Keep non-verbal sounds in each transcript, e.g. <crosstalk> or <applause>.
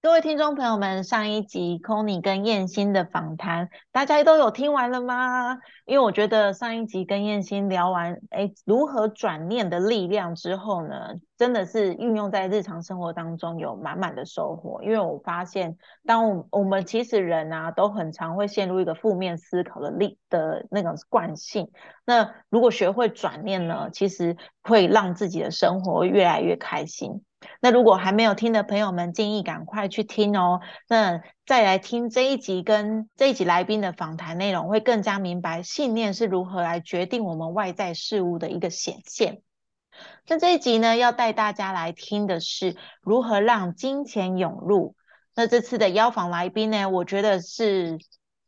各位听众朋友们，上一集 Conny 跟燕心的访谈，大家都有听完了吗？因为我觉得上一集跟燕心聊完，哎，如何转念的力量之后呢，真的是运用在日常生活当中有满满的收获。因为我发现，当我我们其实人啊，都很常会陷入一个负面思考的力的那种惯性。那如果学会转念呢，其实会让自己的生活越来越开心。那如果还没有听的朋友们，建议赶快去听哦。那再来听这一集跟这一集来宾的访谈内容，会更加明白信念是如何来决定我们外在事物的一个显现。那这一集呢，要带大家来听的是如何让金钱涌入。那这次的邀访来宾呢，我觉得是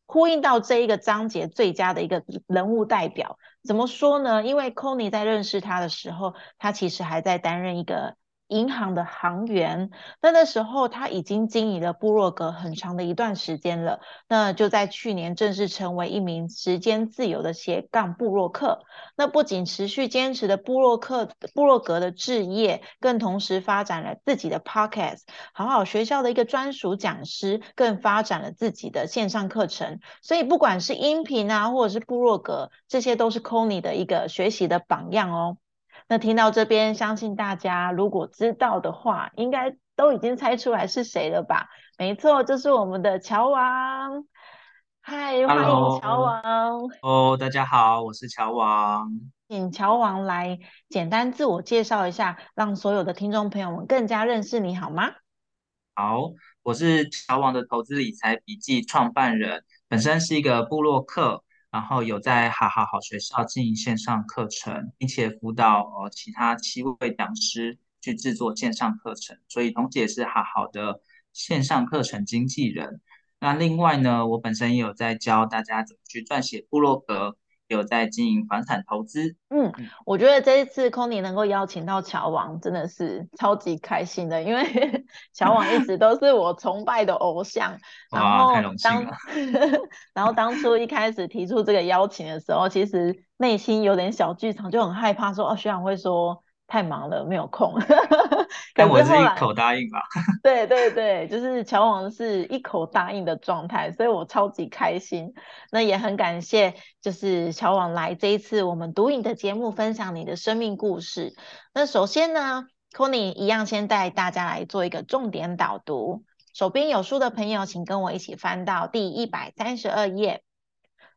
呼应到这一个章节最佳的一个人物代表。怎么说呢？因为 Conny 在认识他的时候，他其实还在担任一个。银行的行员，那那时候他已经经营了部落格很长的一段时间了。那就在去年正式成为一名时间自由的斜杠部落客。那不仅持续坚持的部落客部落格的置业，更同时发展了自己的 podcast，好好学校的一个专属讲师，更发展了自己的线上课程。所以不管是音频啊，或者是部落格，这些都是 Conny 的一个学习的榜样哦。那听到这边，相信大家如果知道的话，应该都已经猜出来是谁了吧？没错，就是我们的乔王。嗨，欢迎乔王。哦，大家好，我是乔王。请乔王来简单自我介绍一下，让所有的听众朋友们更加认识你好吗？好，我是乔王的投资理财笔记创办人，本身是一个部落客。然后有在好好好学校经营线上课程，并且辅导呃其他七位讲师去制作线上课程，所以同时也是好好的线上课程经纪人。那另外呢，我本身也有在教大家怎么去撰写部落格。有在经营房产投资，嗯，我觉得这一次 Conny 能够邀请到乔王，真的是超级开心的，因为 <laughs> 乔王一直都是我崇拜的偶像。<laughs> 然后当 <laughs> 然后当初一开始提出这个邀请的时候，其实内心有点小剧场，就很害怕说哦，学长会说。太忙了，没有空。<laughs> 但我是一口答应吧。<laughs> 对对对，就是乔王是一口答应的状态，所以我超级开心。那也很感谢，就是乔王来这一次我们读影的节目，分享你的生命故事。那首先呢，Conny 一样先带大家来做一个重点导读。手边有书的朋友，请跟我一起翻到第一百三十二页。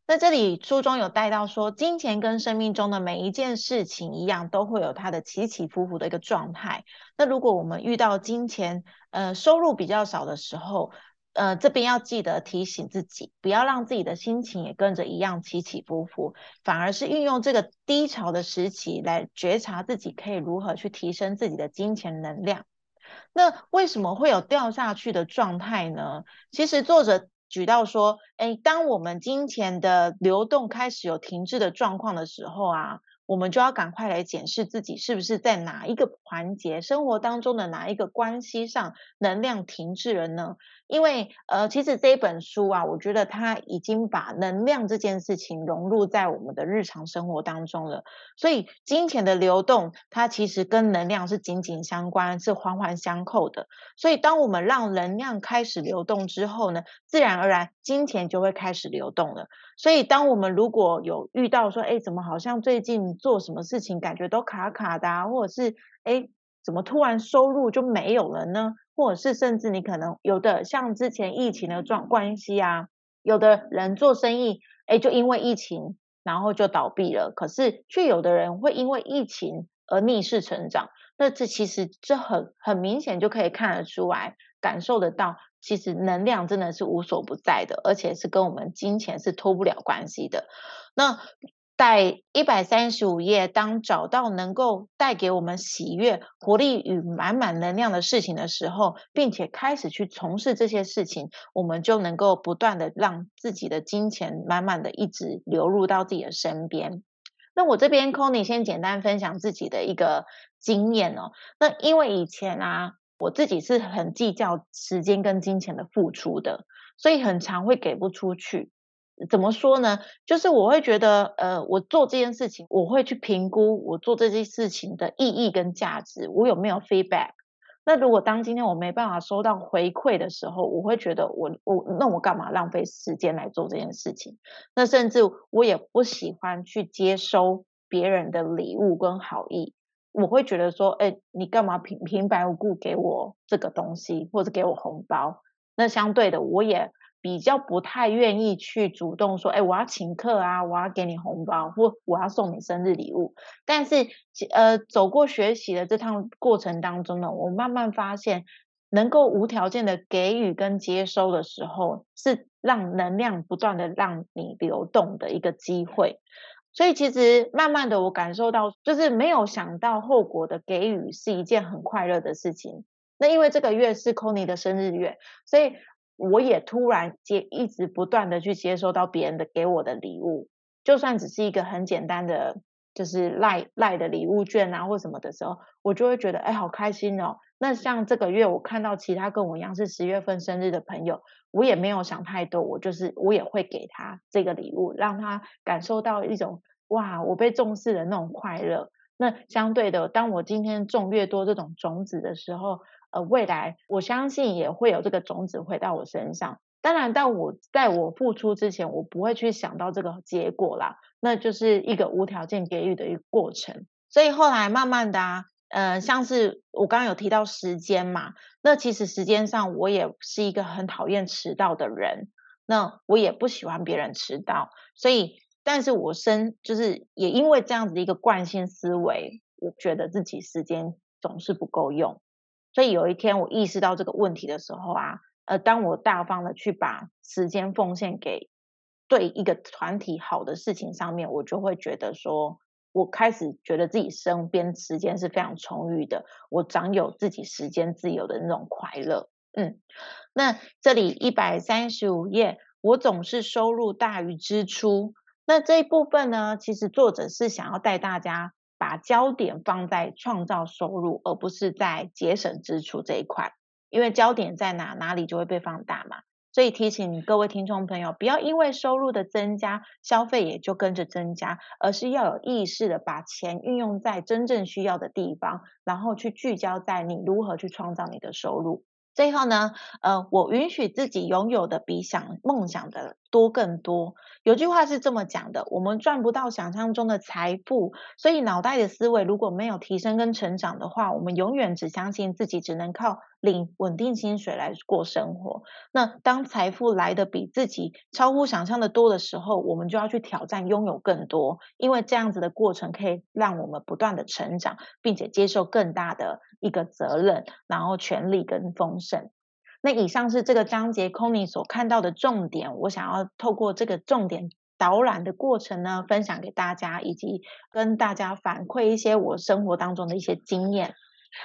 在这里，书中有带到说，金钱跟生命中的每一件事情一样，都会有它的起起伏伏的一个状态。那如果我们遇到金钱，呃，收入比较少的时候，呃，这边要记得提醒自己，不要让自己的心情也跟着一样起起伏伏，反而是运用这个低潮的时期来觉察自己可以如何去提升自己的金钱能量。那为什么会有掉下去的状态呢？其实作者。举到说，哎，当我们金钱的流动开始有停滞的状况的时候啊。我们就要赶快来检视自己是不是在哪一个环节、生活当中的哪一个关系上能量停滞了呢？因为呃，其实这一本书啊，我觉得它已经把能量这件事情融入在我们的日常生活当中了。所以金钱的流动，它其实跟能量是紧紧相关，是环环相扣的。所以当我们让能量开始流动之后呢，自然而然金钱就会开始流动了。所以，当我们如果有遇到说，哎，怎么好像最近做什么事情感觉都卡卡的，或者是哎，怎么突然收入就没有了呢？或者是甚至你可能有的像之前疫情的状关系啊，有的人做生意，哎，就因为疫情然后就倒闭了。可是却有的人会因为疫情而逆势成长。那这其实这很很明显就可以看得出来，感受得到。其实能量真的是无所不在的，而且是跟我们金钱是脱不了关系的。那在一百三十五页，当找到能够带给我们喜悦、活力与满满能量的事情的时候，并且开始去从事这些事情，我们就能够不断的让自己的金钱满满的一直流入到自己的身边。那我这边 c o n y 先简单分享自己的一个经验哦。那因为以前啊，我自己是很计较时间跟金钱的付出的，所以很常会给不出去。怎么说呢？就是我会觉得，呃，我做这件事情，我会去评估我做这件事情的意义跟价值，我有没有 feedback。那如果当今天我没办法收到回馈的时候，我会觉得我我那我干嘛浪费时间来做这件事情？那甚至我也不喜欢去接收别人的礼物跟好意，我会觉得说，哎，你干嘛平平白无故给我这个东西，或者给我红包？那相对的，我也。比较不太愿意去主动说，哎，我要请客啊，我要给你红包，或我要送你生日礼物。但是，呃，走过学习的这趟过程当中呢，我慢慢发现，能够无条件的给予跟接收的时候，是让能量不断的让你流动的一个机会。所以，其实慢慢的，我感受到，就是没有想到后果的给予是一件很快乐的事情。那因为这个月是 c o n y 的生日月，所以。我也突然接一直不断的去接收到别人的给我的礼物，就算只是一个很简单的，就是赖赖的礼物券啊或什么的时候，我就会觉得哎好开心哦。那像这个月我看到其他跟我一样是十月份生日的朋友，我也没有想太多，我就是我也会给他这个礼物，让他感受到一种哇我被重视的那种快乐。那相对的，当我今天种越多这种种子的时候。呃，未来我相信也会有这个种子回到我身上。当然，但我在我付出之前，我不会去想到这个结果啦。那就是一个无条件给予的一个过程。所以后来慢慢的啊，呃，像是我刚刚有提到时间嘛，那其实时间上我也是一个很讨厌迟到的人。那我也不喜欢别人迟到，所以，但是我生就是也因为这样子的一个惯性思维，我觉得自己时间总是不够用。所以有一天我意识到这个问题的时候啊，呃，当我大方的去把时间奉献给对一个团体好的事情上面，我就会觉得说，我开始觉得自己身边时间是非常充裕的，我掌有自己时间自由的那种快乐。嗯，那这里一百三十五页，我总是收入大于支出。那这一部分呢，其实作者是想要带大家。把焦点放在创造收入，而不是在节省支出这一块，因为焦点在哪，哪里就会被放大嘛。所以提醒各位听众朋友，不要因为收入的增加，消费也就跟着增加，而是要有意识的把钱运用在真正需要的地方，然后去聚焦在你如何去创造你的收入。最后呢，呃，我允许自己拥有的比想梦想的多更多。有句话是这么讲的：我们赚不到想象中的财富，所以脑袋的思维如果没有提升跟成长的话，我们永远只相信自己只能靠领稳定薪水来过生活。那当财富来的比自己超乎想象的多的时候，我们就要去挑战拥有更多，因为这样子的过程可以让我们不断的成长，并且接受更大的一个责任，然后权力跟丰盛。那以上是这个章节 c o n y 所看到的重点，我想要透过这个重点导览的过程呢，分享给大家，以及跟大家反馈一些我生活当中的一些经验。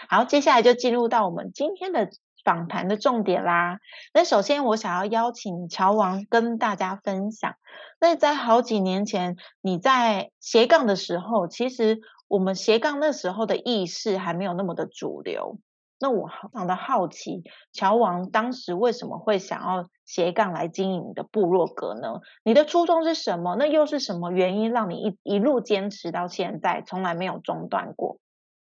好，接下来就进入到我们今天的访谈的重点啦。那首先我想要邀请乔王跟大家分享，那在好几年前你在斜杠的时候，其实我们斜杠那时候的意识还没有那么的主流。那我非常的好奇，乔王当时为什么会想要斜杠来经营你的部落格呢？你的初衷是什么？那又是什么原因让你一一路坚持到现在，从来没有中断过？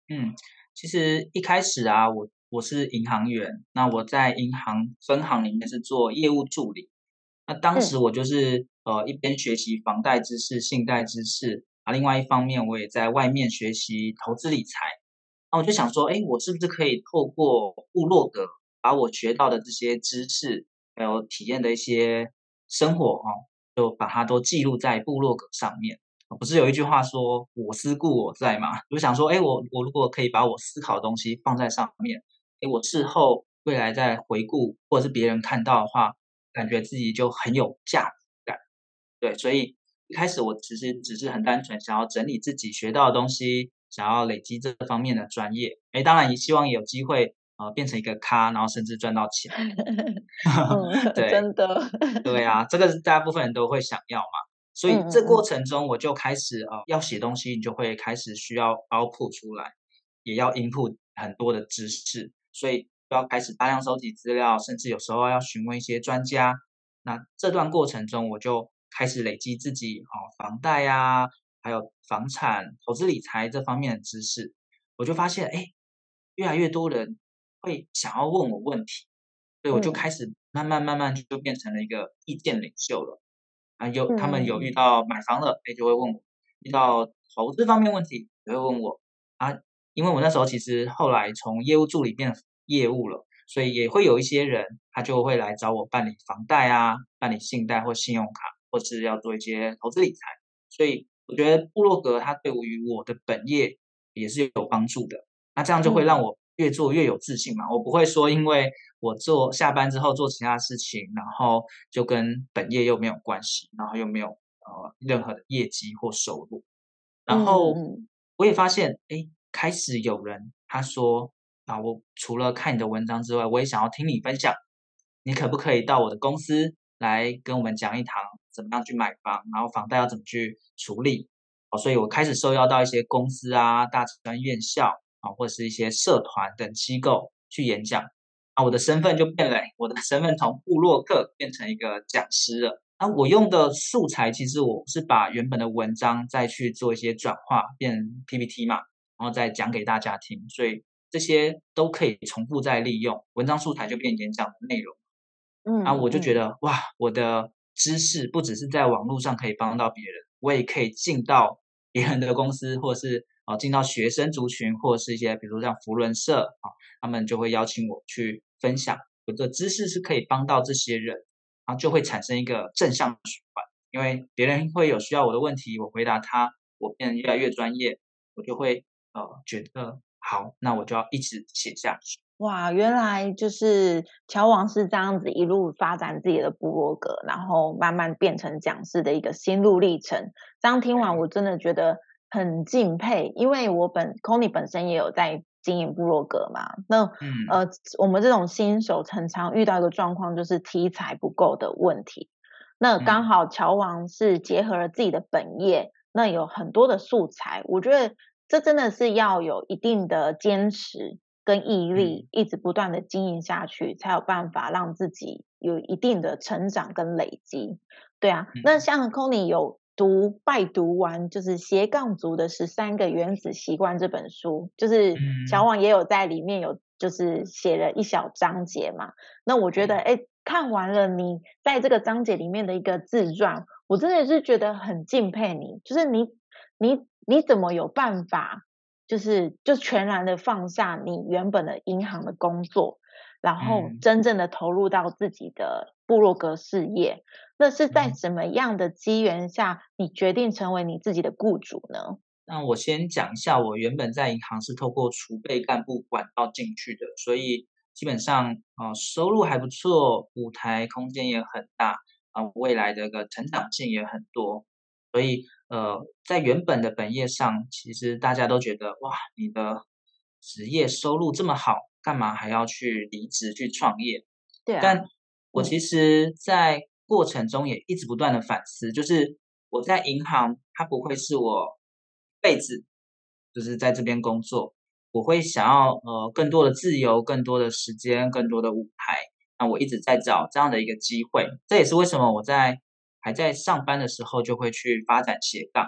嗯，其实一开始啊，我我是银行员，那我在银行分行里面是做业务助理。那当时我就是呃一边学习房贷知识、信贷知识啊，另外一方面我也在外面学习投资理财。我就想说，哎，我是不是可以透过部落格，把我学到的这些知识，还有体验的一些生活，哦，就把它都记录在部落格上面。不是有一句话说“我思故我在”嘛？我就想说，哎，我我如果可以把我思考的东西放在上面，哎，我事后未来再回顾，或者是别人看到的话，感觉自己就很有价值感。对，所以一开始我其实只是很单纯想要整理自己学到的东西。想要累积这方面的专业，哎，当然也希望有机会呃变成一个咖，然后甚至赚到钱。<laughs> <laughs> 对，真的，对啊，这个是大部分人都会想要嘛。所以这过程中我就开始呃要写东西，你就会开始需要 output 出来，也要 input 很多的知识，所以要开始大量收集资料，甚至有时候要询问一些专家。那这段过程中，我就开始累积自己哦房贷啊，还有房产投资理财这方面的知识，我就发现哎，越来越多人会想要问我问题，所以我就开始慢慢慢慢就变成了一个意见领袖了。啊，有他们有遇到买房了，哎，就会问我；遇到投资方面问题，也会问我。啊，因为我那时候其实后来从业务助理变业务了，所以也会有一些人，他就会来找我办理房贷啊，办理信贷或信用卡，或是要做一些投资理财。所以我觉得部落格它对于我的本业也是有帮助的。那这样就会让我越做越有自信嘛。我不会说因为。我做下班之后做其他事情，然后就跟本业又没有关系，然后又没有呃任何的业绩或收入。然后我也发现，哎，开始有人他说啊，我除了看你的文章之外，我也想要听你分享。你可不可以到我的公司来跟我们讲一堂怎么样去买房，然后房贷要怎么去处理？哦，所以我开始受邀到一些公司啊、大专院校啊，或者是一些社团等机构去演讲。啊，我的身份就变了，<laughs> 我的身份从布洛克变成一个讲师了。那我用的素材其实我是把原本的文章再去做一些转化，变 PPT 嘛，然后再讲给大家听，所以这些都可以重复再利用，文章素材就变演讲的内容。嗯，啊，我就觉得哇，我的知识不只是在网络上可以帮到别人，我也可以进到 <laughs> 别人的公司，或者是。啊，进到学生族群或者是一些，比如说像福伦社啊，他们就会邀请我去分享我的知识，是可以帮到这些人，然后就会产生一个正向循环。因为别人会有需要我的问题，我回答他，我变得越来越专业，我就会呃觉得好，那我就要一直写下去。哇，原来就是乔王是这样子一路发展自己的部落格，然后慢慢变成讲师的一个心路历程。这样听完，我真的觉得。很敬佩，因为我本 c o n y 本身也有在经营部落格嘛。那呃，我们这种新手常常遇到一个状况，就是题材不够的问题。那刚好乔王是结合了自己的本业，那有很多的素材。我觉得这真的是要有一定的坚持跟毅力，一直不断的经营下去，才有办法让自己有一定的成长跟累积。对啊，那像 c o n y 有。读拜读完就是斜杠族的十三个原子习惯这本书，就是小网也有在里面有就是写了一小章节嘛。那我觉得，哎，看完了你在这个章节里面的一个自传，我真的是觉得很敬佩你。就是你你你怎么有办法，就是就全然的放下你原本的银行的工作，然后真正的投入到自己的部落格事业。那是在什么样的机缘下，你决定成为你自己的雇主呢？那我先讲一下，我原本在银行是透过储备干部管道进去的，所以基本上啊收入还不错，舞台空间也很大啊，未来的个成长性也很多，所以呃在原本的本业上，其实大家都觉得哇，你的职业收入这么好，干嘛还要去离职去创业？对，但我其实，在过程中也一直不断的反思，就是我在银行，它不会是我辈子就是在这边工作，我会想要呃更多的自由，更多的时间，更多的舞台。那我一直在找这样的一个机会，这也是为什么我在还在上班的时候就会去发展斜杠。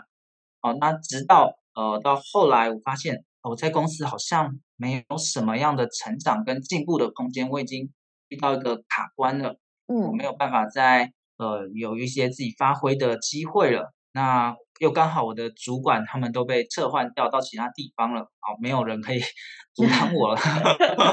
哦，那直到呃到后来，我发现我在公司好像没有什么样的成长跟进步的空间，我已经遇到一个卡关了。嗯，没有办法在呃有一些自己发挥的机会了。那又刚好我的主管他们都被撤换掉到其他地方了，哦，没有人可以 <laughs> 阻挡我了。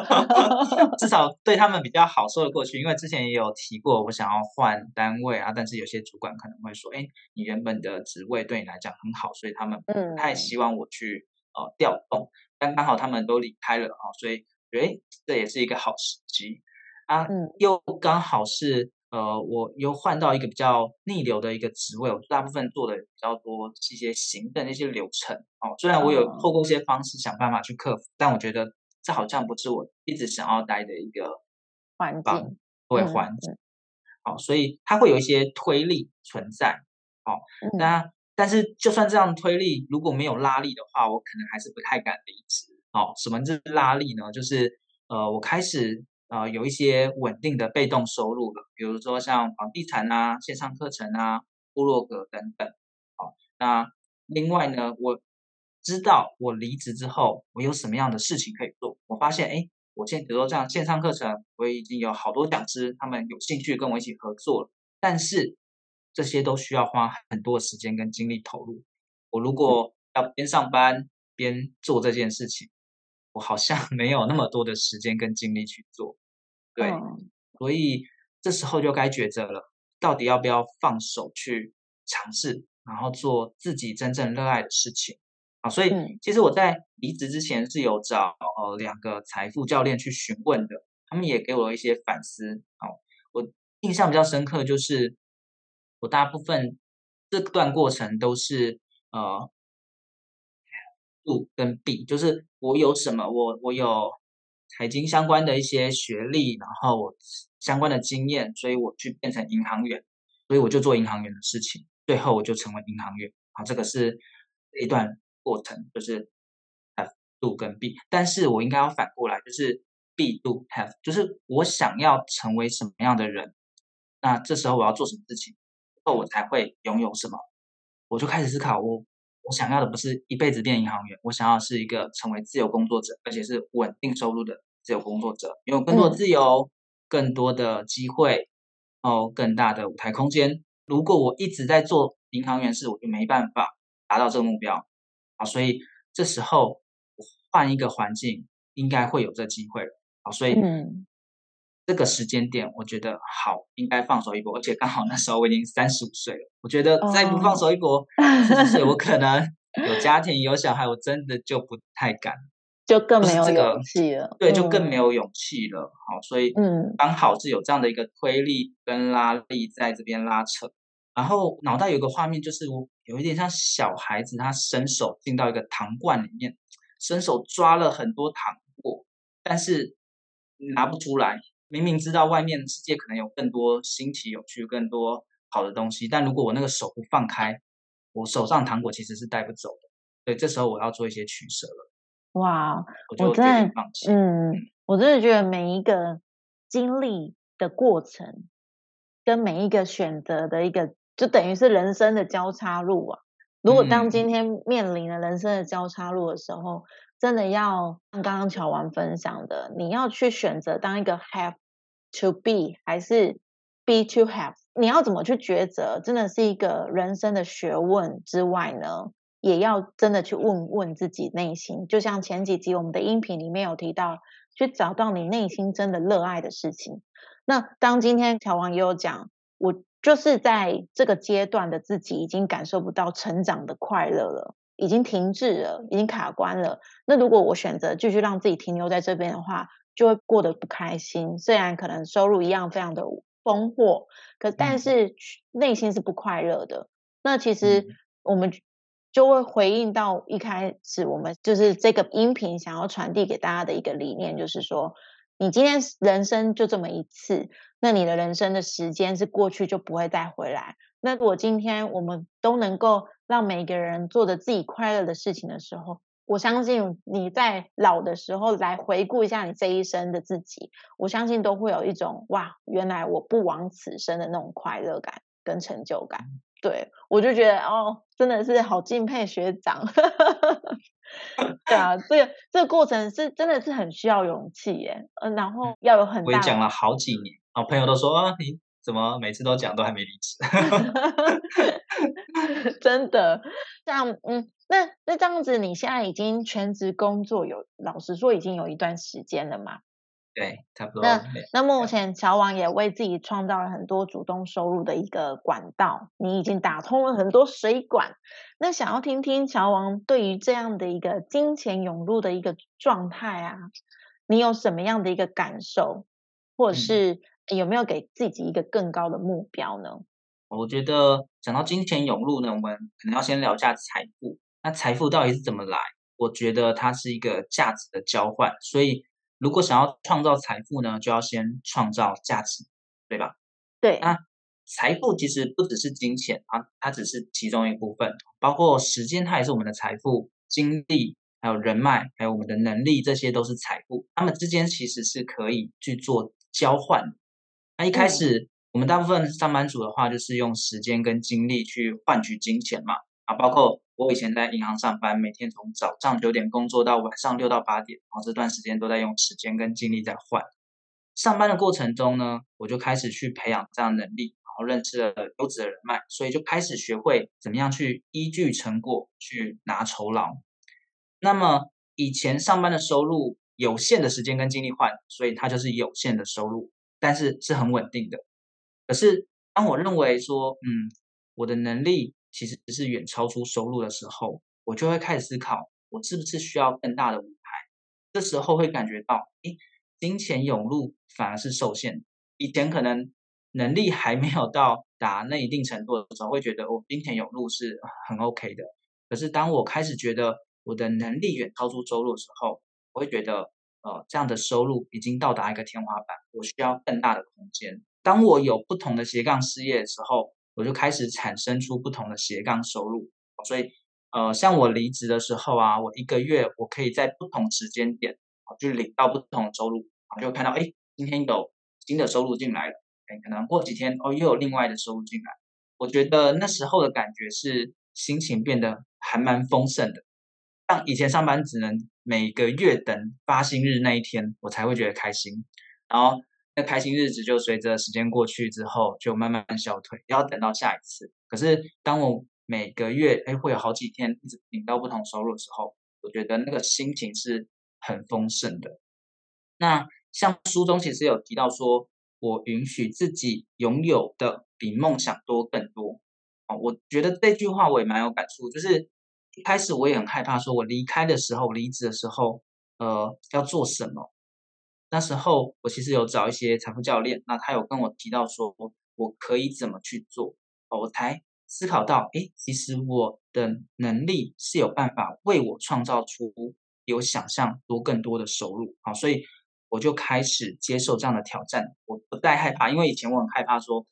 <laughs> 至少对他们比较好说得过去，因为之前也有提过我想要换单位啊，但是有些主管可能会说，哎，你原本的职位对你来讲很好，所以他们不太希望我去呃调动。但刚好他们都离开了啊，所以哎，这也是一个好时机。啊，又刚好是呃，我又换到一个比较逆流的一个职位，我大部分做的比较多是一些行政一些流程哦。虽然我有透过一些方式想办法去克服，但我觉得这好像不是我一直想要待的一个环境，对环境。好，所以它会有一些推力存在。好，那但是就算这样推力，如果没有拉力的话，我可能还是不太敢离职。哦，什么是拉力呢？就是呃，我开始呃有一些稳定的被动收入了，比如说像房地产啊、线上课程啊、部落格等等。好，那另外呢，我知道我离职之后，我有什么样的事情可以做。我发现，哎，我现在比如说这样线上课程，我已经有好多讲师，他们有兴趣跟我一起合作了，但是。这些都需要花很多时间跟精力投入。我如果要边上班边做这件事情，我好像 <laughs> 没有那么多的时间跟精力去做。对，所以这时候就该抉择了，到底要不要放手去尝试，然后做自己真正热爱的事情啊？所以其实我在离职之前是有找呃两个财富教练去询问的，他们也给我一些反思。好，我印象比较深刻就是。我大部分这段过程都是呃，do 跟 B，就是我有什么，我我有财经相关的一些学历，然后我相关的经验，所以我去变成银行员，所以我就做银行员的事情，最后我就成为银行员。好，这个是一段过程，就是 have do 跟 B，但是我应该要反过来，就是 B do have，就是我想要成为什么样的人，那这时候我要做什么事情？后我才会拥有什么，我就开始思考，我我想要的不是一辈子变银行员，我想要是一个成为自由工作者，而且是稳定收入的自由工作者，拥有更多自由、更多的机会，哦，更大的舞台空间。如果我一直在做银行员事，我就没办法达到这个目标啊。所以这时候换一个环境，应该会有这机会了啊。所以。这个时间点，我觉得好，应该放手一搏，而且刚好那时候我已经三十五岁了。我觉得再不放手一搏，<laughs> 四十岁我可能有家庭有小孩，我真的就不太敢，就更没有勇气了。对，就更没有勇气了。好，所以嗯，刚好是有这样的一个推力跟拉力在这边拉扯，然后脑袋有个画面，就是我有一点像小孩子，他伸手进到一个糖罐里面，伸手抓了很多糖果，但是拿不出来。明明知道外面世界可能有更多新奇、有趣、更多好的东西，但如果我那个手不放开，我手上糖果其实是带不走的。对，这时候我要做一些取舍了。哇，我真的，嗯，我真的觉得每一个经历的过程，跟每一个选择的一个，就等于是人生的交叉路啊。如果当今天面临了人生的交叉路的时候，真的要像刚刚乔王分享的，你要去选择当一个 have。To be 还是 be to have，你要怎么去抉择，真的是一个人生的学问之外呢，也要真的去问问自己内心。就像前几集我们的音频里面有提到，去找到你内心真的热爱的事情。那当今天乔王也有讲，我就是在这个阶段的自己已经感受不到成长的快乐了，已经停滞了，已经卡关了。那如果我选择继续让自己停留在这边的话，就会过得不开心，虽然可能收入一样非常的丰厚，可但是内心是不快乐的。那其实我们就会回应到一开始我们就是这个音频想要传递给大家的一个理念，就是说，你今天人生就这么一次，那你的人生的时间是过去就不会再回来。那如果今天我们都能够让每个人做着自己快乐的事情的时候，我相信你在老的时候来回顾一下你这一生的自己，我相信都会有一种哇，原来我不枉此生的那种快乐感跟成就感。对我就觉得哦，真的是好敬佩学长。<laughs> 对啊，这个这个过程是真的是很需要勇气耶，嗯，然后要有很大。我也讲了好几年，啊，朋友都说啊，你怎么每次都讲都还没离职？<laughs> 真的，这样嗯。那那这样子，你现在已经全职工作有，老实说已经有一段时间了嘛？对，差不多。那那目前乔王也为自己创造了很多主动收入的一个管道，你已经打通了很多水管。那想要听听乔王对于这样的一个金钱涌入的一个状态啊，你有什么样的一个感受，或者是有没有给自己一个更高的目标呢？我觉得讲到金钱涌入呢，我们可能要先聊一下财富。那财富到底是怎么来？我觉得它是一个价值的交换，所以如果想要创造财富呢，就要先创造价值，对吧？对。那财富其实不只是金钱啊，它只是其中一部分，包括时间，它也是我们的财富，精力，还有人脉，还有我们的能力，这些都是财富。它们之间其实是可以去做交换。那一开始，我们大部分上班族的话，就是用时间跟精力去换取金钱嘛。啊，包括我以前在银行上班，每天从早上九点工作到晚上六到八点，然后这段时间都在用时间跟精力在换。上班的过程中呢，我就开始去培养这样能力。然后认识了优质的人脉，所以就开始学会怎么样去依据成果去拿酬劳。那么以前上班的收入有限的时间跟精力换，所以它就是有限的收入，但是是很稳定的。可是当我认为说，嗯，我的能力其实是远超出收入的时候，我就会开始思考，我是不是需要更大的舞台？这时候会感觉到，诶，金钱涌入反而是受限。以前可能。能力还没有到达那一定程度的时候，会觉得我金钱涌入是很 OK 的。可是当我开始觉得我的能力远超出收入的时候，我会觉得呃这样的收入已经到达一个天花板，我需要更大的空间。当我有不同的斜杠事业的时候，我就开始产生出不同的斜杠收入。所以呃像我离职的时候啊，我一个月我可以在不同时间点啊就领到不同的收入啊，就看到哎今天有新的收入进来了。哎可能过几天哦，又有另外的收入进来。我觉得那时候的感觉是心情变得还蛮丰盛的。像以前上班只能每个月等发薪日那一天，我才会觉得开心。然后那开心日子就随着时间过去之后，就慢慢消退，要等到下一次。可是当我每个月哎会有好几天一直领到不同收入的时候，我觉得那个心情是很丰盛的。那像书中其实有提到说。我允许自己拥有的比梦想多更多啊！我觉得这句话我也蛮有感触。就是一开始我也很害怕，说我离开的时候、离职的时候，呃，要做什么？那时候我其实有找一些财富教练，那他有跟我提到说，我我可以怎么去做？哦，我才思考到，哎，其实我的能力是有办法为我创造出有想象多更多的收入啊！所以。我就开始接受这样的挑战，我不再害怕，因为以前我很害怕说，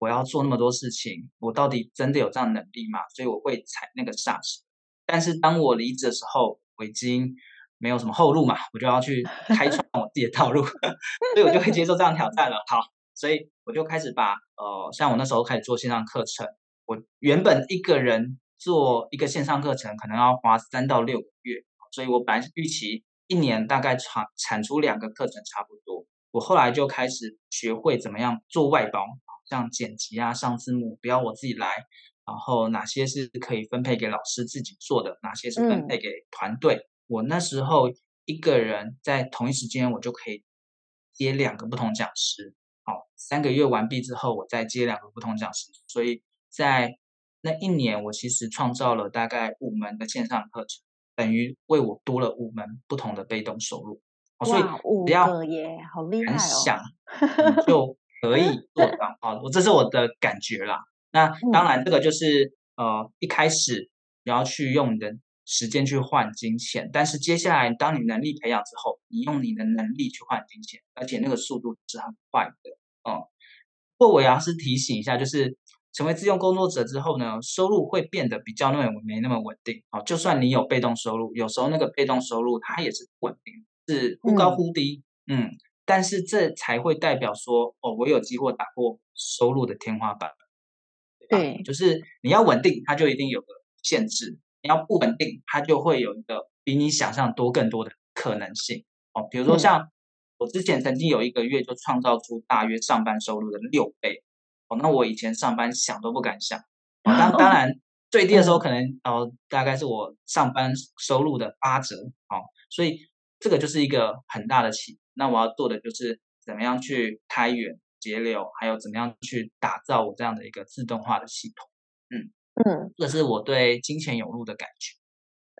我要做那么多事情，我到底真的有这样能力吗？所以我会踩那个刹车。但是当我离职的时候，我已经没有什么后路嘛，我就要去开创我自己的道路，<laughs> 所以我就会接受这样挑战了。好，所以我就开始把呃，像我那时候开始做线上课程，我原本一个人做一个线上课程可能要花三到六个月，所以我本来预期。一年大概产产出两个课程差不多，我后来就开始学会怎么样做外包，像剪辑啊、上字幕，不要我自己来，然后哪些是可以分配给老师自己做的，哪些是分配给团队。我那时候一个人在同一时间，我就可以接两个不同讲师。好，三个月完毕之后，我再接两个不同讲师，所以在那一年，我其实创造了大概五门的线上课程。等于为我多了五门不同的被动收入，所以只要耶，好厉害哦！<laughs> 想就可以做到啊！我这是我的感觉啦。那当然，这个就是呃一开始你要去用你的时间去换金钱，但是接下来当你能力培养之后，你用你的能力去换金钱，而且那个速度是很快的。嗯，不过我要是提醒一下，就是。成为自用工作者之后呢，收入会变得比较那么没那么稳定啊。就算你有被动收入，有时候那个被动收入它也是不稳定，是忽高忽低。嗯，但是这才会代表说，哦，我有机会打破收入的天花板。对，就是你要稳定，它就一定有个限制；你要不稳定，它就会有一个比你想象多更多的可能性。哦，比如说像我之前曾经有一个月就创造出大约上班收入的六倍。哦，那我以前上班想都不敢想，当当 <laughs> 然最低的时候可能哦，大概是我上班收入的八折，哦，所以这个就是一个很大的起。那我要做的就是怎么样去开源节流，还有怎么样去打造我这样的一个自动化的系统。嗯嗯，这是我对金钱涌入的感觉。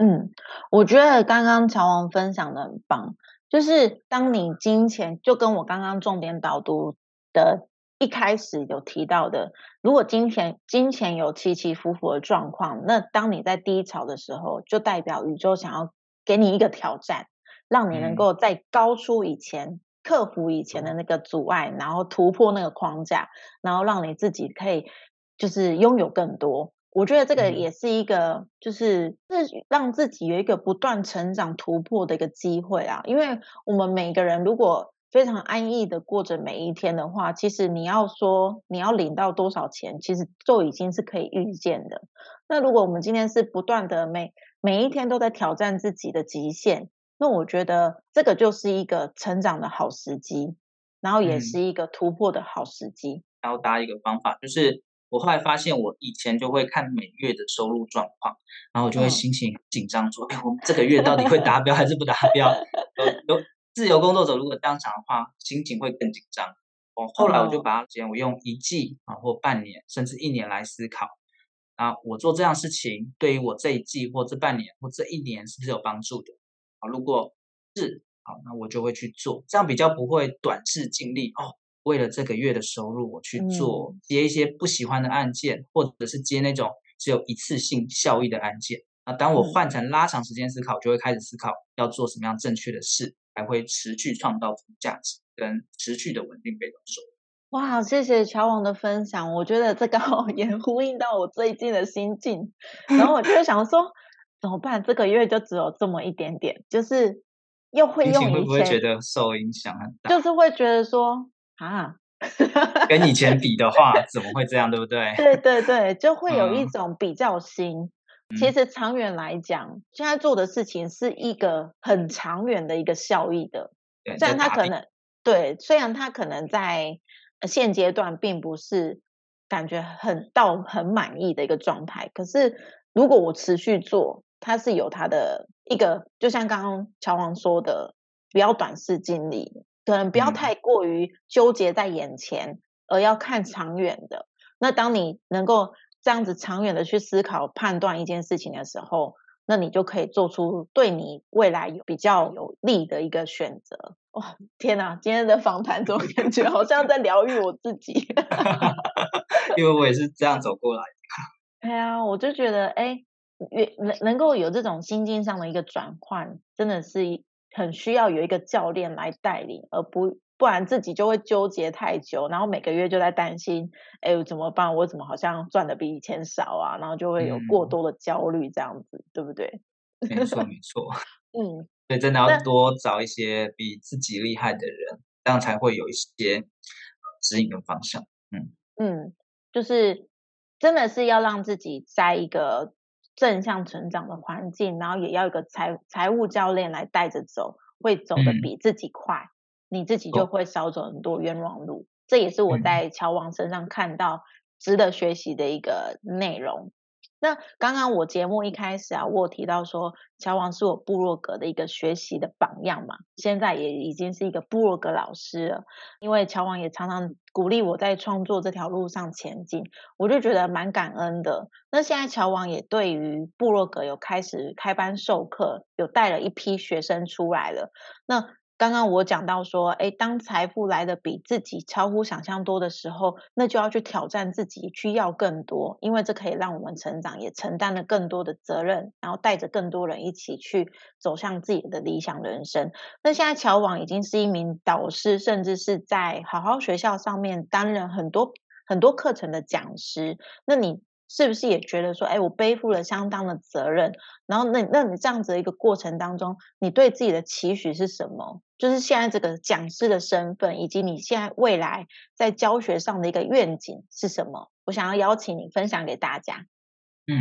嗯，我觉得刚刚乔王分享的很棒，就是当你金钱就跟我刚刚重点导读的。一开始有提到的，如果金钱金钱有起起伏伏的状况，那当你在低潮的时候，就代表宇宙想要给你一个挑战，让你能够在高出以前克服以前的那个阻碍，然后突破那个框架，然后让你自己可以就是拥有更多。我觉得这个也是一个，就是是让自己有一个不断成长、突破的一个机会啊。因为我们每个人如果非常安逸的过着每一天的话，其实你要说你要领到多少钱，其实就已经是可以预见的。那如果我们今天是不断的每每一天都在挑战自己的极限，那我觉得这个就是一个成长的好时机，然后也是一个突破的好时机。然后搭一个方法就是。我后来发现，我以前就会看每月的收入状况，然后我就会心情紧张，说：“哎，我们这个月到底会达标还是不达标？”有有自由工作者如果这样想的话，心情会更紧张。我后来我就把它，我用一季啊或半年甚至一年来思考，啊，我做这样事情对于我这一季或这半年或这一年是不是有帮助的？啊，如果是好，那我就会去做，这样比较不会短视尽力哦。为了这个月的收入，我去做接一些不喜欢的案件，或者是接那种只有一次性效益的案件。那当我换成拉长时间思考，就会开始思考要做什么样正确的事，才会持续创造出价值跟持续的稳定被动收入。哇，谢谢乔王的分享，我觉得这刚好 <laughs> 也呼应到我最近的心境。然后我就想说，怎么办？这个月就只有这么一点点，就是又会用以前会不会觉得受影响很大？就是会觉得说。啊，<laughs> 跟以前比的话，怎么会这样？对不对？对对对，就会有一种比较心。其实长远来讲，现在做的事情是一个很长远的一个效益的。虽然他可能对，虽然他可能在现阶段并不是感觉很到很满意的一个状态，可是如果我持续做，它是有它的一个，就像刚刚乔王说的，不要短视经历。可能不要太过于纠结在眼前，而要看长远的。那当你能够这样子长远的去思考、判断一件事情的时候，那你就可以做出对你未来有比较有利的一个选择。哇，天哪！今天的访谈怎么感觉好像在疗愈我自己？<laughs> 因为我也是这样走过来的。<laughs> 对啊，我就觉得，哎，能能够有这种心境上的一个转换，真的是。很需要有一个教练来带领，而不不然自己就会纠结太久，然后每个月就在担心，哎，怎么办？我怎么好像赚的比以前少啊？然后就会有过多的焦虑，这样子，对不对？没错，<laughs> 没错。<laughs> 嗯，所以真的要多找一些比自己厉害的人，这样才会有一些指引跟方向。嗯嗯，就是真的是要让自己在一个。正向成长的环境，然后也要一个财财务教练来带着走，会走的比自己快，你自己就会少走很多冤枉路。这也是我在乔王身上看到值得学习的一个内容。那刚刚我节目一开始啊，我提到说乔王是我部落格的一个学习的榜样嘛，现在也已经是一个部落格老师了。因为乔王也常常鼓励我在创作这条路上前进，我就觉得蛮感恩的。那现在乔王也对于部落格有开始开班授课，有带了一批学生出来了。那刚刚我讲到说，哎，当财富来的比自己超乎想象多的时候，那就要去挑战自己，去要更多，因为这可以让我们成长，也承担了更多的责任，然后带着更多人一起去走向自己的理想人生。那现在乔网已经是一名导师，甚至是在好好学校上面担任很多很多课程的讲师。那你？是不是也觉得说，哎，我背负了相当的责任，然后那那你这样子的一个过程当中，你对自己的期许是什么？就是现在这个讲师的身份，以及你现在未来在教学上的一个愿景是什么？我想要邀请你分享给大家。嗯，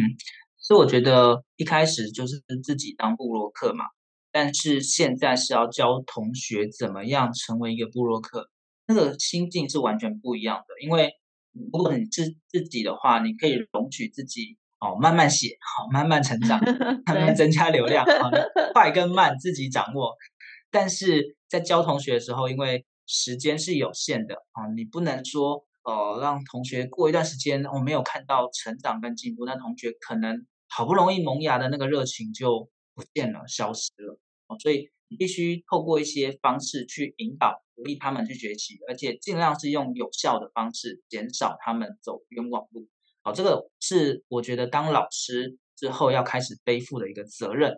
所以我觉得一开始就是自己当布洛克嘛，但是现在是要教同学怎么样成为一个布洛克，那个心境是完全不一样的，因为。如果你自自己的话，你可以容许自己哦，慢慢写，好，慢慢成长，<laughs> 慢慢增加流量，好，<laughs> 快跟慢自己掌握。但是在教同学的时候，因为时间是有限的啊，你不能说呃，让同学过一段时间我没有看到成长跟进步，那同学可能好不容易萌芽的那个热情就不见了，消失了所以。你必须透过一些方式去引导、鼓励他们去学习，而且尽量是用有效的方式减少他们走冤枉路。好，这个是我觉得当老师之后要开始背负的一个责任。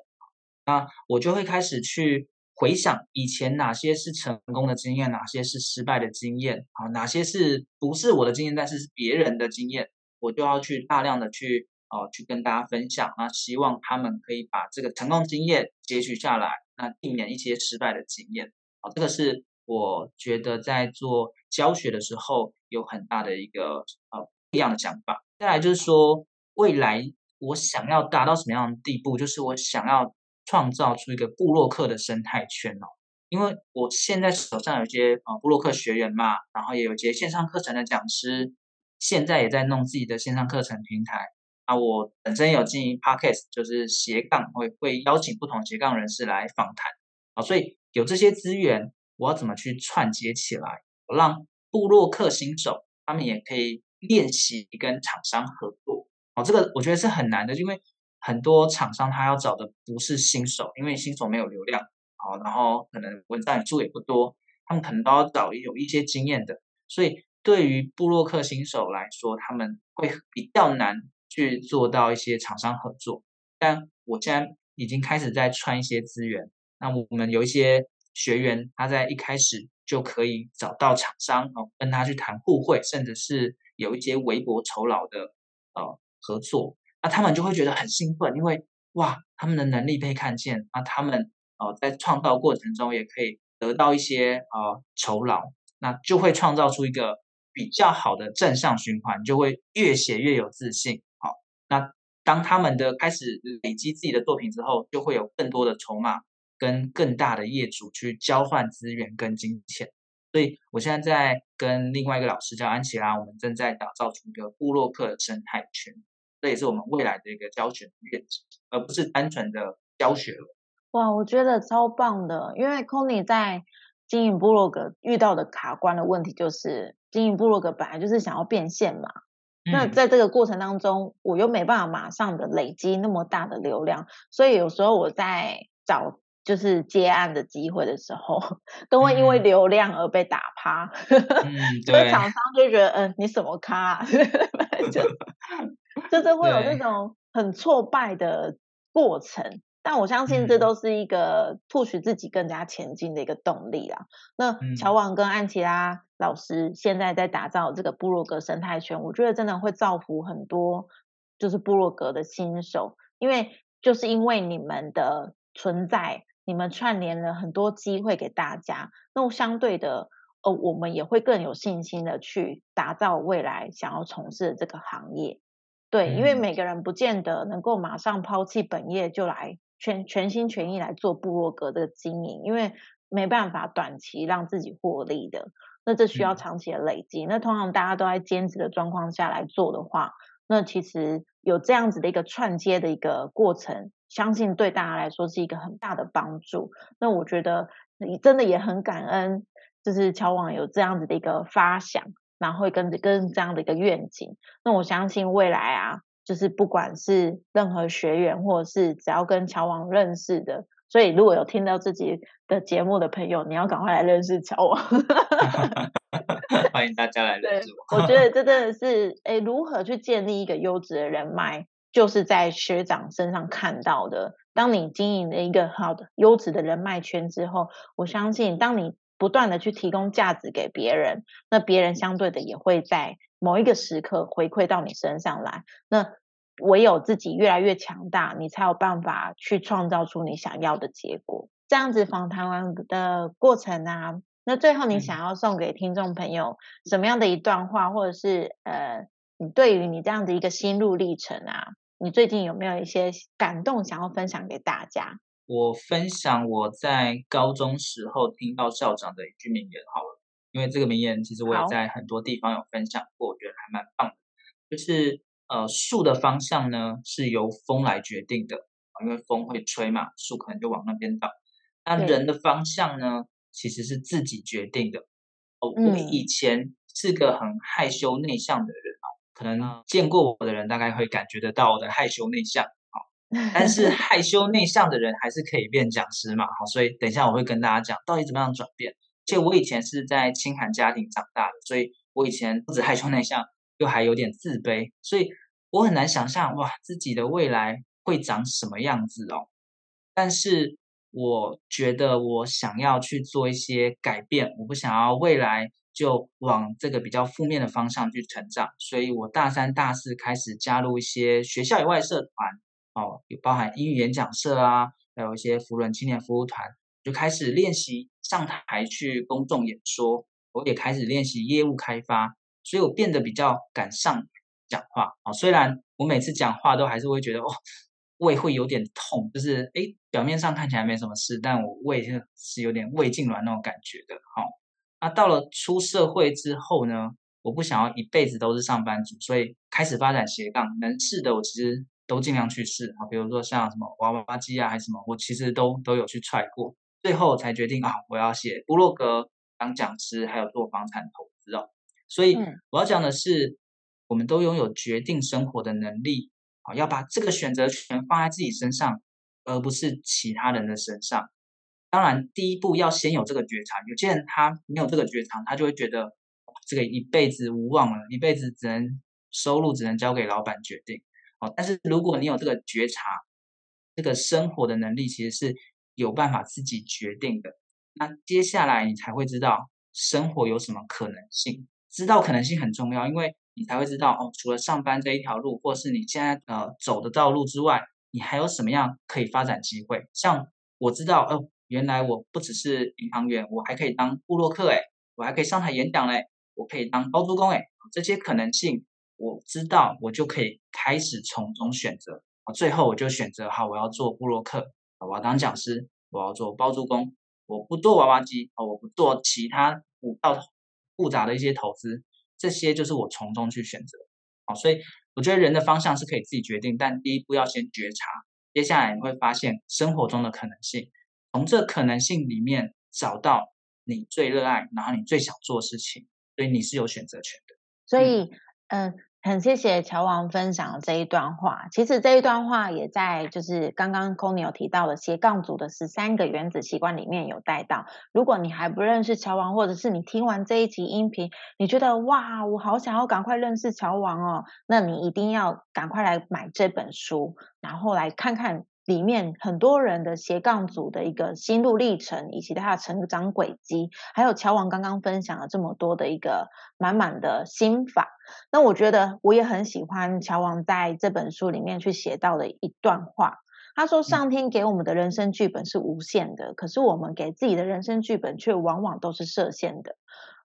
那我就会开始去回想以前哪些是成功的经验，哪些是失败的经验，啊，哪些是不是我的经验，但是是别人的经验，我就要去大量的去哦去跟大家分享那希望他们可以把这个成功经验截取下来，那避免一些失败的经验，啊，这个是我觉得在做教学的时候有很大的一个呃不一样的想法。再来就是说，未来我想要达到什么样的地步，就是我想要。创造出一个布洛克的生态圈哦，因为我现在手上有些呃布洛克学员嘛，然后也有一些线上课程的讲师，现在也在弄自己的线上课程平台啊。我本身有经营 podcast，就是斜杠会会邀请不同斜杠人士来访谈啊，所以有这些资源，我要怎么去串接起来，让布洛克新手他们也可以练习跟厂商合作哦，这个我觉得是很难的，因为。很多厂商他要找的不是新手，因为新手没有流量，好，然后可能文章数也不多，他们可能都要找有一些经验的，所以对于布洛克新手来说，他们会比较难去做到一些厂商合作。但我现在已经开始在串一些资源，那我们有一些学员他在一开始就可以找到厂商哦，跟他去谈互惠，甚至是有一些微薄酬劳的呃合作。那他们就会觉得很兴奋，因为哇，他们的能力被看见，那他们呃在创造过程中也可以得到一些呃酬劳，那就会创造出一个比较好的正向循环，就会越写越有自信。那当他们的开始累积自己的作品之后，就会有更多的筹码跟更大的业主去交换资源跟金钱。所以我现在在跟另外一个老师叫安琪拉，我们正在打造出一个布洛克生态圈。这也是我们未来的一个教学愿景，而不是单纯的教学了。哇，我觉得超棒的，因为 c o n y 在经营部落格遇到的卡关的问题，就是经营部落格本来就是想要变现嘛。那在这个过程当中，我又没办法马上的累积那么大的流量，所以有时候我在找就是接案的机会的时候，<laughs> 都会因为流量而被打趴。嗯，对。厂商就觉得，嗯，你什么咖？<laughs> 就。<laughs> 就是会有这种很挫败的过程，但我相信这都是一个 push 自己更加前进的一个动力啦。那乔王跟安琪拉老师现在在打造这个部落格生态圈，我觉得真的会造福很多就是部落格的新手，因为就是因为你们的存在，你们串联了很多机会给大家，那相对的，呃，我们也会更有信心的去打造未来想要从事的这个行业。对，因为每个人不见得能够马上抛弃本业就来全全心全意来做部落格的经营，因为没办法短期让自己获利的，那这需要长期的累积。那通常大家都在兼职的状况下来做的话，那其实有这样子的一个串接的一个过程，相信对大家来说是一个很大的帮助。那我觉得你真的也很感恩，就是乔网有这样子的一个发想。然后跟跟这样的一个愿景，那我相信未来啊，就是不管是任何学员，或者是只要跟乔王认识的，所以如果有听到自己的节目的朋友，你要赶快来认识乔王，<laughs> 欢迎大家来 <laughs> 认识我。我觉得这真的是，哎，如何去建立一个优质的人脉，就是在学长身上看到的。当你经营了一个好的优质的人脉圈之后，我相信当你。不断的去提供价值给别人，那别人相对的也会在某一个时刻回馈到你身上来。那唯有自己越来越强大，你才有办法去创造出你想要的结果。这样子访谈完的过程啊，那最后你想要送给听众朋友什么样的一段话，或者是呃，你对于你这样的一个心路历程啊，你最近有没有一些感动想要分享给大家？我分享我在高中时候听到校长的一句名言好了，因为这个名言其实我也在很多地方有分享过，我觉得还蛮棒的。就是呃，树的方向呢是由风来决定的因为风会吹嘛，树可能就往那边倒。那人的方向呢，其实是自己决定的。哦，我以前是个很害羞内向的人啊，可能见过我的人大概会感觉得到我的害羞内向。<laughs> 但是害羞内向的人还是可以变讲师嘛？好，所以等一下我会跟大家讲到底怎么样转变。且我以前是在清寒家庭长大的，所以我以前不止害羞内向，又还有点自卑，所以我很难想象哇自己的未来会长什么样子哦。但是我觉得我想要去做一些改变，我不想要未来就往这个比较负面的方向去成长，所以我大三、大四开始加入一些学校以外社团，哦，有包含英语演讲社啊，还有一些福伦青年服务团，就开始练习上台去公众演说，我也开始练习业务开发，所以我变得比较敢上讲话啊。虽然我每次讲话都还是会觉得哦。胃会有点痛，就是哎，表面上看起来没什么事，但我胃是是有点胃痉挛那种感觉的。好，那到了出社会之后呢，我不想要一辈子都是上班族，所以开始发展斜杠，能试的我其实都尽量去试啊。比如说像什么娃娃机啊，还是什么，我其实都都有去踹过，最后才决定啊，我要写部落格、当讲师，还有做房产投资哦。所以我要讲的是，我们都拥有决定生活的能力。好，要把这个选择权放在自己身上，而不是其他人的身上。当然，第一步要先有这个觉察。有些人他没有这个觉察，他就会觉得这个一辈子无望了，一辈子只能收入只能交给老板决定。好，但是如果你有这个觉察，这个生活的能力其实是有办法自己决定的。那接下来你才会知道生活有什么可能性。知道可能性很重要，因为。你才会知道哦，除了上班这一条路，或是你现在呃走的道路之外，你还有什么样可以发展机会？像我知道哦，原来我不只是银行员，我还可以当布洛克哎，我还可以上台演讲嘞，我可以当包租公哎，这些可能性我知道，我就可以开始从中选择。最后我就选择好，我要做布洛克我要当讲师，我要做包租公，我不做娃娃机哦，我不做其他股票复杂的一些投资。这些就是我从中去选择，好，所以我觉得人的方向是可以自己决定，但第一步要先觉察，接下来你会发现生活中的可能性，从这可能性里面找到你最热爱，然后你最想做事情，所以你是有选择权的。所以，嗯。很谢谢乔王分享这一段话。其实这一段话也在就是刚刚 c o n y 有提到的斜杠族的十三个原子习惯里面有带到。如果你还不认识乔王，或者是你听完这一集音频，你觉得哇，我好想要赶快认识乔王哦，那你一定要赶快来买这本书，然后来看看。里面很多人的斜杠组的一个心路历程，以及他的成长轨迹，还有乔王刚刚分享了这么多的一个满满的心法。那我觉得我也很喜欢乔王在这本书里面去写到的一段话。他说：“上天给我们的人生剧本是无限的，可是我们给自己的人生剧本却往往都是设限的。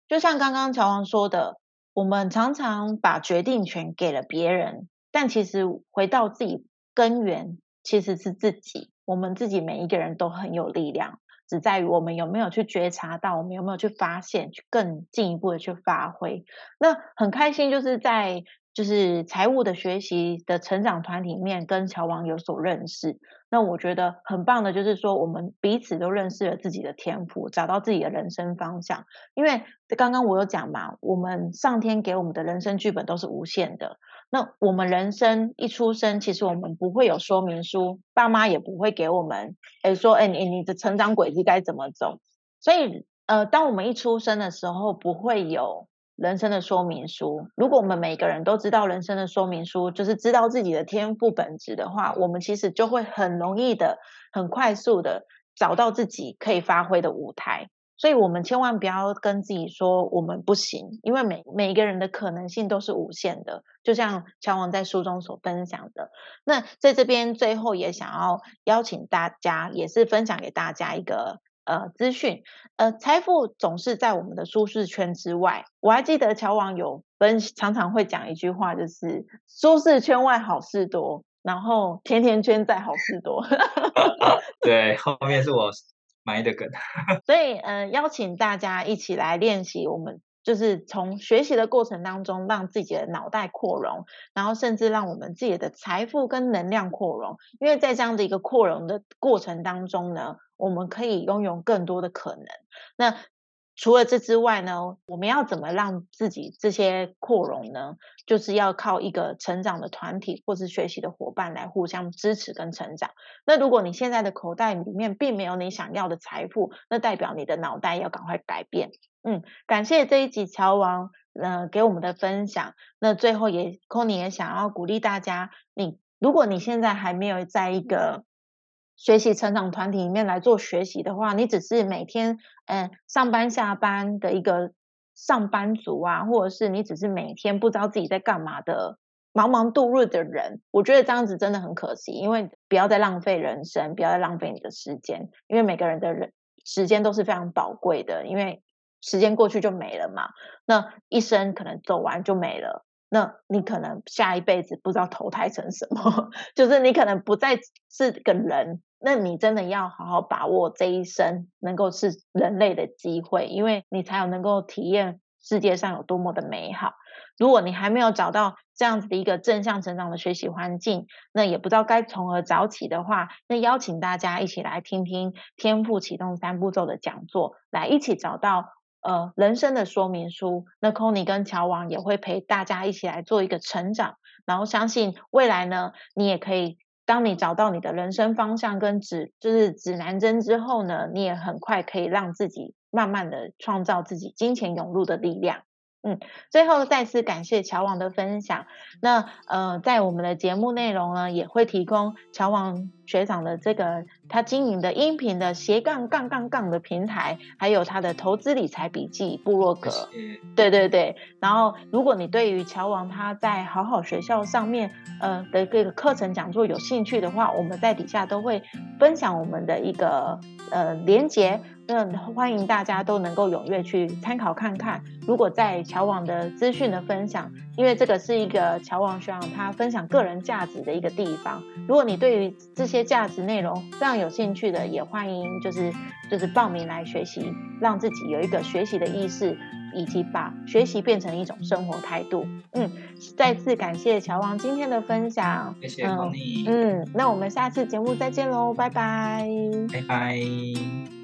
就像刚刚乔王说的，我们常常把决定权给了别人，但其实回到自己根源。”其实是自己，我们自己每一个人都很有力量，只在于我们有没有去觉察到，我们有没有去发现，去更进一步的去发挥。那很开心，就是在就是财务的学习的成长团体里面，跟乔王有所认识。那我觉得很棒的，就是说我们彼此都认识了自己的天赋，找到自己的人生方向。因为刚刚我有讲嘛，我们上天给我们的人生剧本都是无限的。那我们人生一出生，其实我们不会有说明书，爸妈也不会给我们，哎说，哎你你的成长轨迹该怎么走？所以，呃，当我们一出生的时候，不会有人生的说明书。如果我们每个人都知道人生的说明书，就是知道自己的天赋本质的话，我们其实就会很容易的、很快速的找到自己可以发挥的舞台。所以我们千万不要跟自己说我们不行，因为每每一个人的可能性都是无限的。就像乔王在书中所分享的，那在这边最后也想要邀请大家，也是分享给大家一个呃资讯。呃，财富总是在我们的舒适圈之外。我还记得乔王有分常常会讲一句话，就是舒适圈外好事多，然后甜甜圈在好事多。<laughs> <laughs> 对，后面是我。埋的梗，<laughs> 所以呃，邀请大家一起来练习，我们就是从学习的过程当中，让自己的脑袋扩容，然后甚至让我们自己的财富跟能量扩容。因为在这样的一个扩容的过程当中呢，我们可以拥有更多的可能。那除了这之外呢，我们要怎么让自己这些扩容呢？就是要靠一个成长的团体或是学习的伙伴来互相支持跟成长。那如果你现在的口袋里面并没有你想要的财富，那代表你的脑袋要赶快改变。嗯，感谢这一集乔王呃给我们的分享。那最后也 c o n y 也想要鼓励大家，你如果你现在还没有在一个学习成长团体里面来做学习的话，你只是每天嗯上班下班的一个上班族啊，或者是你只是每天不知道自己在干嘛的忙忙度日的人，我觉得这样子真的很可惜，因为不要再浪费人生，不要再浪费你的时间，因为每个人的人时间都是非常宝贵的，因为时间过去就没了嘛，那一生可能走完就没了。那你可能下一辈子不知道投胎成什么，<laughs> 就是你可能不再是个人，那你真的要好好把握这一生能够是人类的机会，因为你才有能够体验世界上有多么的美好。如果你还没有找到这样子的一个正向成长的学习环境，那也不知道该从何找起的话，那邀请大家一起来听听天赋启动三步骤的讲座，来一起找到。呃，人生的说明书，那 c o n y 跟乔王也会陪大家一起来做一个成长，然后相信未来呢，你也可以，当你找到你的人生方向跟指就是指南针之后呢，你也很快可以让自己慢慢的创造自己金钱涌入的力量。嗯，最后再次感谢乔王的分享。那呃，在我们的节目内容呢，也会提供乔王学长的这个他经营的音频的斜杠杠杠杠的平台，还有他的投资理财笔记部落格。对对对。然后，如果你对于乔王他在好好学校上面呃的这个课程讲座有兴趣的话，我们在底下都会分享我们的一个呃连接。那欢迎大家都能够踊跃去参考看看。如果在乔网的资讯的分享，因为这个是一个乔网需要他分享个人价值的一个地方。如果你对于这些价值内容非常有兴趣的，也欢迎就是就是报名来学习，让自己有一个学习的意识，以及把学习变成一种生活态度。嗯，再次感谢乔王今天的分享。谢谢光临。嗯，那我们下次节目再见喽，拜拜。拜拜。